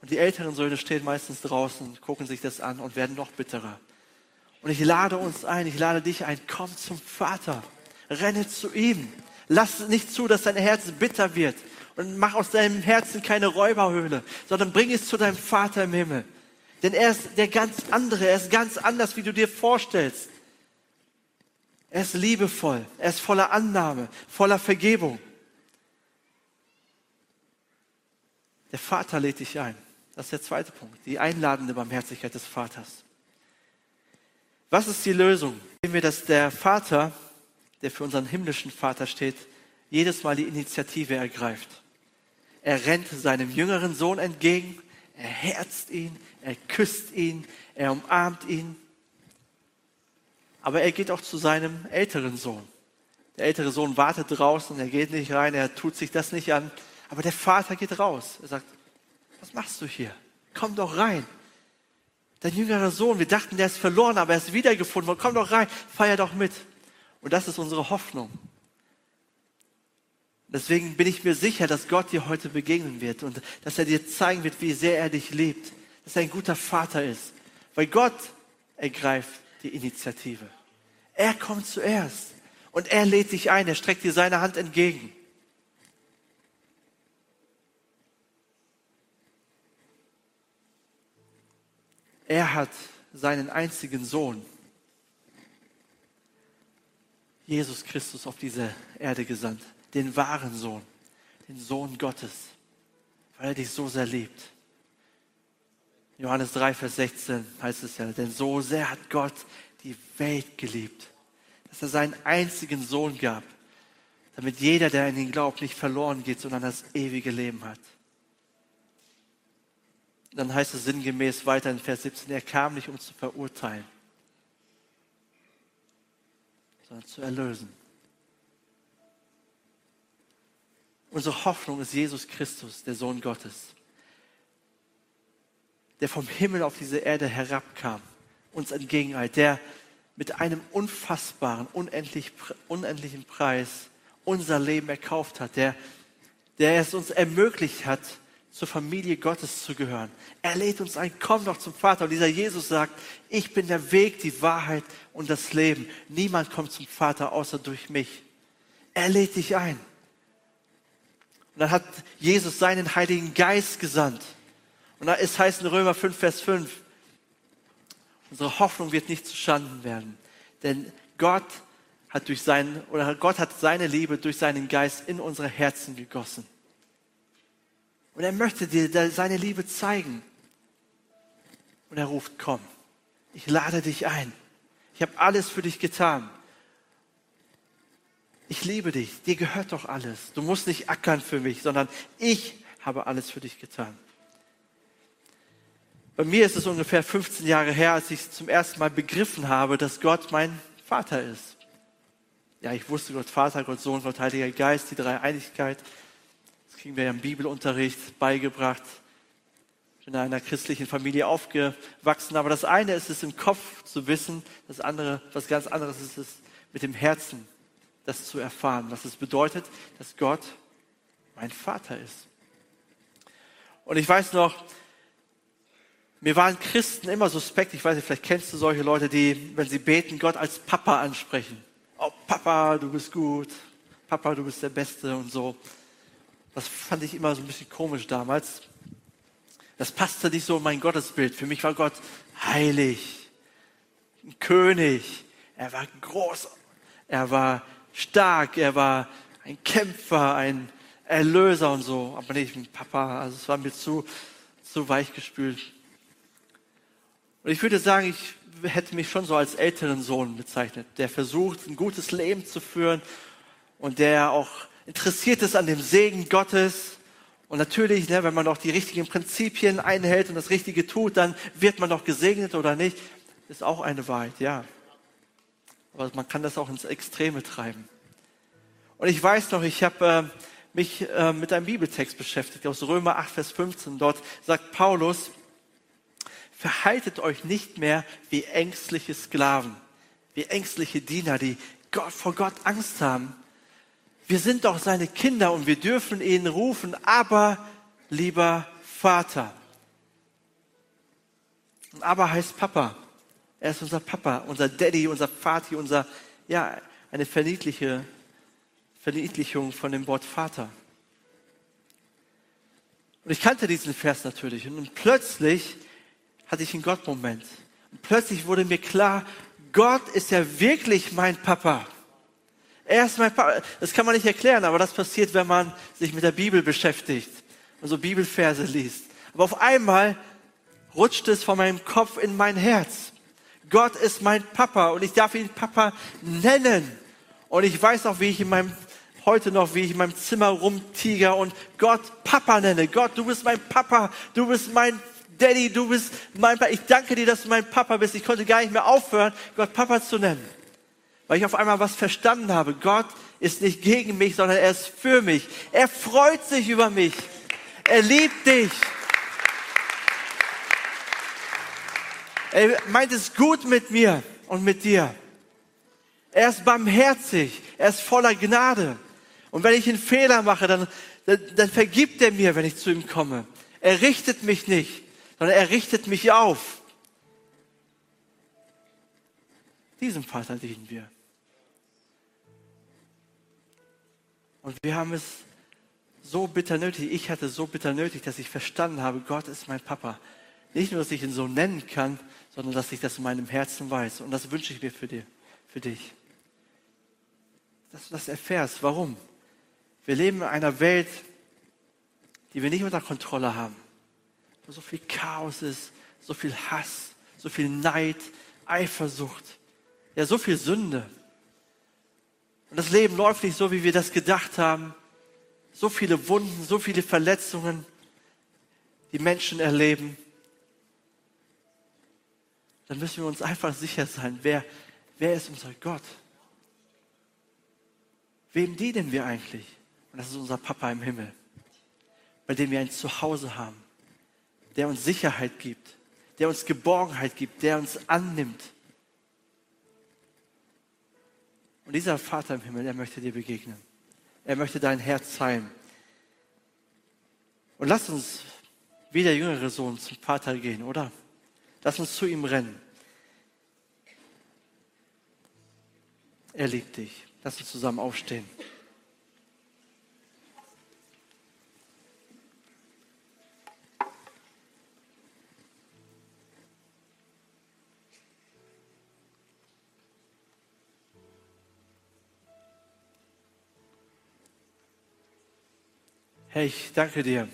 Und die älteren Söhne stehen meistens draußen, gucken sich das an und werden noch bitterer. Und ich lade uns ein, ich lade dich ein, komm zum Vater. Renne zu ihm. Lass nicht zu, dass dein Herz bitter wird. Und mach aus deinem Herzen keine Räuberhöhle, sondern bring es zu deinem Vater im Himmel. Denn er ist der ganz andere, er ist ganz anders, wie du dir vorstellst. Er ist liebevoll, er ist voller Annahme, voller Vergebung. Der Vater lädt dich ein. Das ist der zweite Punkt, die einladende Barmherzigkeit des Vaters. Was ist die Lösung? Sehen wir, dass der Vater, der für unseren himmlischen Vater steht, jedes Mal die Initiative ergreift. Er rennt seinem jüngeren Sohn entgegen, er herzt ihn, er küsst ihn, er umarmt ihn. Aber er geht auch zu seinem älteren Sohn. Der ältere Sohn wartet draußen, er geht nicht rein, er tut sich das nicht an. Aber der Vater geht raus. Er sagt, was machst du hier? Komm doch rein. Dein jüngerer Sohn, wir dachten, der ist verloren, aber er ist wiedergefunden worden. Komm doch rein, feier doch mit. Und das ist unsere Hoffnung. Deswegen bin ich mir sicher, dass Gott dir heute begegnen wird und dass er dir zeigen wird, wie sehr er dich liebt, dass er ein guter Vater ist. Weil Gott ergreift die Initiative. Er kommt zuerst und er lädt dich ein, er streckt dir seine Hand entgegen. Er hat seinen einzigen Sohn, Jesus Christus, auf diese Erde gesandt. Den wahren Sohn, den Sohn Gottes, weil er dich so sehr liebt. Johannes 3, Vers 16 heißt es ja, denn so sehr hat Gott die Welt geliebt, dass er seinen einzigen Sohn gab, damit jeder, der an ihn glaubt, nicht verloren geht, sondern das ewige Leben hat. Dann heißt es sinngemäß weiter in Vers 17, er kam nicht, um zu verurteilen, sondern zu erlösen. Unsere Hoffnung ist Jesus Christus, der Sohn Gottes, der vom Himmel auf diese Erde herabkam, uns entgegeneilt, der mit einem unfassbaren, unendlich, unendlichen Preis unser Leben erkauft hat, der, der es uns ermöglicht hat, zur Familie Gottes zu gehören. Er lädt uns ein, komm doch zum Vater. Und dieser Jesus sagt, ich bin der Weg, die Wahrheit und das Leben. Niemand kommt zum Vater außer durch mich. Er lädt dich ein. Und dann hat Jesus seinen Heiligen Geist gesandt. Und ist heißt in Römer 5, Vers 5, unsere Hoffnung wird nicht zustanden werden. Denn Gott hat durch seinen, oder Gott hat seine Liebe durch seinen Geist in unsere Herzen gegossen. Und er möchte dir seine Liebe zeigen. Und er ruft, komm, ich lade dich ein. Ich habe alles für dich getan. Ich liebe dich, dir gehört doch alles. Du musst nicht ackern für mich, sondern ich habe alles für dich getan. Bei mir ist es ungefähr 15 Jahre her, als ich zum ersten Mal begriffen habe, dass Gott mein Vater ist ja, ich wusste Gott Vater, Gott Sohn, Gott Heiliger Geist, die Dreieinigkeit. Das kriegen wir ja im Bibelunterricht beigebracht. Ich bin in einer christlichen Familie aufgewachsen, aber das eine ist es im Kopf zu wissen, das andere, was ganz anderes ist es mit dem Herzen, das zu erfahren, was es bedeutet, dass Gott mein Vater ist. Und ich weiß noch, mir waren Christen immer suspekt, ich weiß nicht, vielleicht kennst du solche Leute, die, wenn sie beten, Gott als Papa ansprechen oh Papa, du bist gut, Papa, du bist der Beste und so. Das fand ich immer so ein bisschen komisch damals. Das passte nicht so in mein Gottesbild. Für mich war Gott heilig, ein König. Er war groß, er war stark, er war ein Kämpfer, ein Erlöser und so. Aber nicht ein Papa. Also es war mir zu, zu weich gespült. Und ich würde sagen, ich hätte mich schon so als älteren Sohn bezeichnet, der versucht, ein gutes Leben zu führen und der auch interessiert ist an dem Segen Gottes. Und natürlich, ne, wenn man auch die richtigen Prinzipien einhält und das Richtige tut, dann wird man doch gesegnet oder nicht. Ist auch eine Wahrheit, ja. Aber man kann das auch ins Extreme treiben. Und ich weiß noch, ich habe äh, mich äh, mit einem Bibeltext beschäftigt aus Römer 8, Vers 15. Dort sagt Paulus, verhaltet euch nicht mehr wie ängstliche Sklaven, wie ängstliche Diener, die Gott, vor Gott Angst haben. Wir sind doch seine Kinder und wir dürfen ihn rufen, aber lieber Vater. Und aber heißt Papa. Er ist unser Papa, unser Daddy, unser Vati, unser, ja, eine verniedliche Verniedlichung von dem Wort Vater. Und ich kannte diesen Vers natürlich. Und plötzlich hatte ich einen Gott-Moment. Und plötzlich wurde mir klar, Gott ist ja wirklich mein Papa. Er ist mein Papa. Das kann man nicht erklären, aber das passiert, wenn man sich mit der Bibel beschäftigt und so Bibelverse liest. Aber auf einmal rutscht es von meinem Kopf in mein Herz. Gott ist mein Papa und ich darf ihn Papa nennen. Und ich weiß auch, wie ich in meinem, heute noch, wie ich in meinem Zimmer rumtiger und Gott Papa nenne. Gott, du bist mein Papa, du bist mein Daddy, du bist mein Papa. Ich danke dir, dass du mein Papa bist. Ich konnte gar nicht mehr aufhören, Gott Papa zu nennen. Weil ich auf einmal was verstanden habe. Gott ist nicht gegen mich, sondern er ist für mich. Er freut sich über mich. Er liebt dich. Er meint es gut mit mir und mit dir. Er ist barmherzig. Er ist voller Gnade. Und wenn ich einen Fehler mache, dann, dann, dann vergibt er mir, wenn ich zu ihm komme. Er richtet mich nicht, sondern er richtet mich auf. Diesem Vater dienen wir. Und wir haben es so bitter nötig, ich hatte so bitter nötig, dass ich verstanden habe, Gott ist mein Papa. Nicht nur, dass ich ihn so nennen kann, sondern dass ich das in meinem Herzen weiß. Und das wünsche ich mir für, dir, für dich. Dass du das erfährst. Warum? Wir leben in einer Welt, die wir nicht unter Kontrolle haben. Wo so viel Chaos ist, so viel Hass, so viel Neid, Eifersucht, ja, so viel Sünde. Und das Leben läuft nicht so, wie wir das gedacht haben. So viele Wunden, so viele Verletzungen, die Menschen erleben. Dann müssen wir uns einfach sicher sein, wer, wer ist unser Gott? Wem dienen wir eigentlich? Und das ist unser Papa im Himmel, bei dem wir ein Zuhause haben, der uns Sicherheit gibt, der uns Geborgenheit gibt, der uns annimmt. Und dieser Vater im Himmel, er möchte dir begegnen. Er möchte dein Herz heilen. Und lass uns wie der jüngere Sohn zum Vater gehen, oder? Lass uns zu ihm rennen. Er liebt dich. Lass uns zusammen aufstehen. Herr, ich danke dir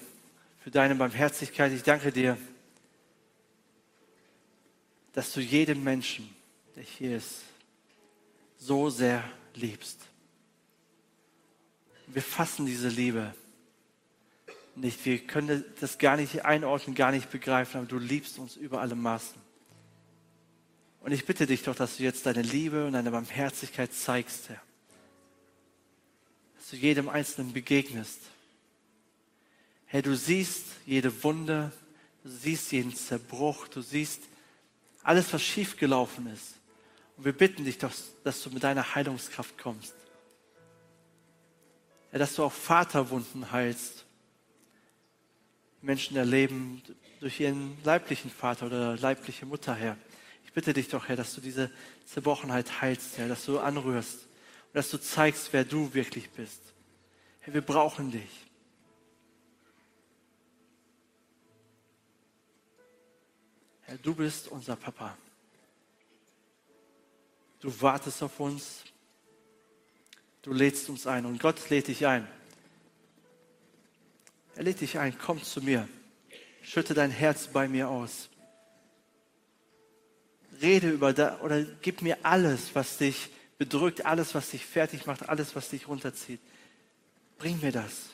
für deine Barmherzigkeit. Ich danke dir, dass du jeden Menschen, der hier ist, so sehr liebst. Wir fassen diese Liebe nicht. Wir können das gar nicht einordnen, gar nicht begreifen, aber du liebst uns über alle Maßen. Und ich bitte dich doch, dass du jetzt deine Liebe und deine Barmherzigkeit zeigst, Herr. Dass du jedem Einzelnen begegnest Herr, du siehst jede Wunde, du siehst jeden Zerbruch, du siehst alles, was schiefgelaufen ist. Und wir bitten dich doch, dass du mit deiner Heilungskraft kommst. Herr, dass du auch Vaterwunden heilst. Menschen erleben durch ihren leiblichen Vater oder leibliche Mutter, Herr. Ich bitte dich doch, Herr, dass du diese Zerbrochenheit heilst, Herr, dass du anrührst und dass du zeigst, wer du wirklich bist. Herr, wir brauchen dich. Herr, du bist unser Papa. Du wartest auf uns. Du lädst uns ein und Gott lädt dich ein. Er lädt dich ein, komm zu mir. Schütte dein Herz bei mir aus. Rede über da oder gib mir alles, was dich bedrückt, alles, was dich fertig macht, alles, was dich runterzieht. Bring mir das.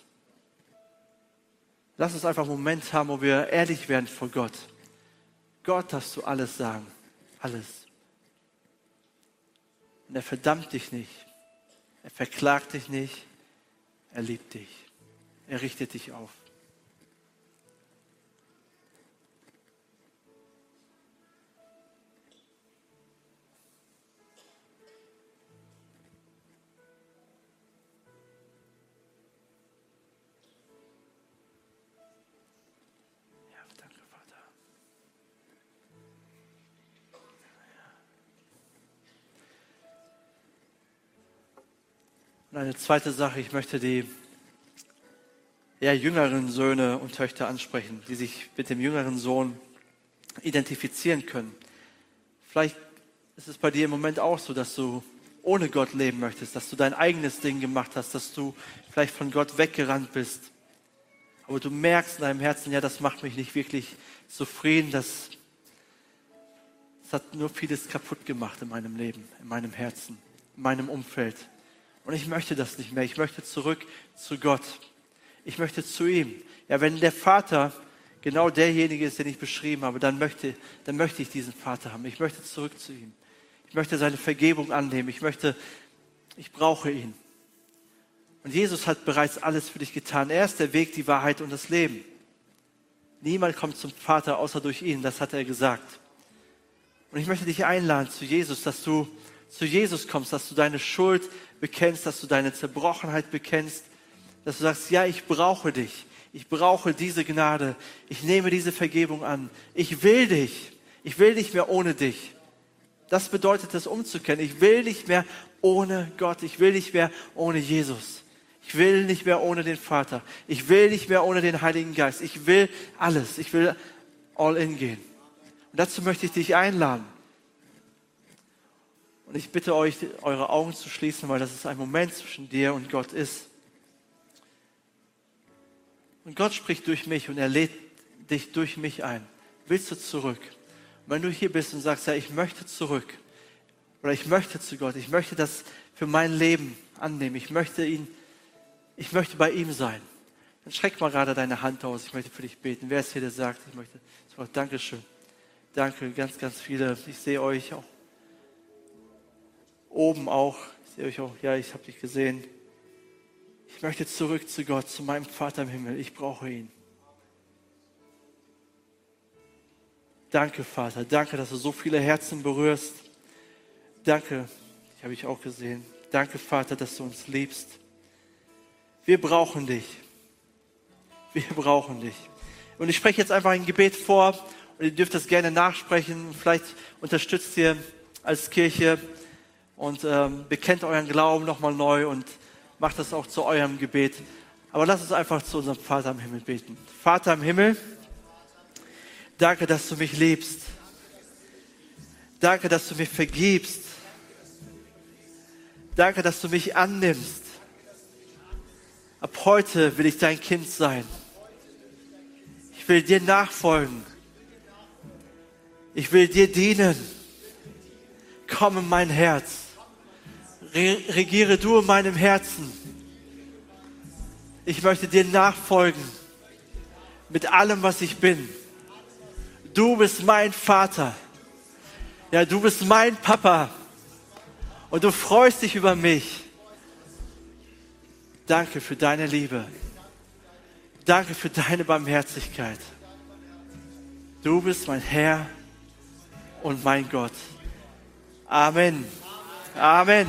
Lass uns einfach einen Moment haben, wo wir ehrlich werden vor Gott. Gott darfst du alles sagen. Alles. Und er verdammt dich nicht. Er verklagt dich nicht. Er liebt dich. Er richtet dich auf. Und eine zweite Sache, ich möchte die eher jüngeren Söhne und Töchter ansprechen, die sich mit dem jüngeren Sohn identifizieren können. Vielleicht ist es bei dir im Moment auch so, dass du ohne Gott leben möchtest, dass du dein eigenes Ding gemacht hast, dass du vielleicht von Gott weggerannt bist. Aber du merkst in deinem Herzen, ja, das macht mich nicht wirklich zufrieden, das, das hat nur vieles kaputt gemacht in meinem Leben, in meinem Herzen, in meinem Umfeld. Und ich möchte das nicht mehr. Ich möchte zurück zu Gott. Ich möchte zu ihm. Ja, wenn der Vater genau derjenige ist, den ich beschrieben habe, dann möchte, dann möchte ich diesen Vater haben. Ich möchte zurück zu ihm. Ich möchte seine Vergebung annehmen. Ich möchte, ich brauche ihn. Und Jesus hat bereits alles für dich getan. Er ist der Weg, die Wahrheit und das Leben. Niemand kommt zum Vater außer durch ihn. Das hat er gesagt. Und ich möchte dich einladen zu Jesus, dass du zu Jesus kommst, dass du deine Schuld bekennst, dass du deine Zerbrochenheit bekennst, dass du sagst, ja, ich brauche dich. Ich brauche diese Gnade. Ich nehme diese Vergebung an. Ich will dich. Ich will nicht mehr ohne dich. Das bedeutet es umzukennen. Ich will nicht mehr ohne Gott. Ich will nicht mehr ohne Jesus. Ich will nicht mehr ohne den Vater. Ich will nicht mehr ohne den Heiligen Geist. Ich will alles. Ich will all in gehen. Und dazu möchte ich dich einladen. Und ich bitte euch, eure Augen zu schließen, weil das ist ein Moment zwischen dir und Gott ist. Und Gott spricht durch mich und er lädt dich durch mich ein. Willst du zurück? Und wenn du hier bist und sagst, ja, ich möchte zurück, oder ich möchte zu Gott, ich möchte das für mein Leben annehmen, ich möchte ihn, ich möchte bei ihm sein, dann streck mal gerade deine Hand aus, ich möchte für dich beten. Wer ist hier, der sagt, ich möchte, Dankeschön. Danke, ganz, ganz viele. Ich sehe euch auch oben auch. Ich sehe euch auch, ja, ich habe dich gesehen. Ich möchte zurück zu Gott, zu meinem Vater im Himmel. Ich brauche ihn. Danke, Vater. Danke, dass du so viele Herzen berührst. Danke, ich habe ich auch gesehen. Danke, Vater, dass du uns liebst. Wir brauchen dich. Wir brauchen dich. Und ich spreche jetzt einfach ein Gebet vor und ihr dürft das gerne nachsprechen. Vielleicht unterstützt ihr als Kirche und ähm, bekennt euren Glauben nochmal neu und macht das auch zu eurem Gebet. Aber lasst uns einfach zu unserem Vater im Himmel beten. Vater im Himmel, danke, dass du mich liebst. Danke, dass du mich vergibst. Danke, dass du mich annimmst. Ab heute will ich dein Kind sein. Ich will dir nachfolgen. Ich will dir dienen. Komm in mein Herz. Regiere du in meinem Herzen. Ich möchte dir nachfolgen mit allem, was ich bin. Du bist mein Vater. Ja, du bist mein Papa. Und du freust dich über mich. Danke für deine Liebe. Danke für deine Barmherzigkeit. Du bist mein Herr und mein Gott. Amen. Amen.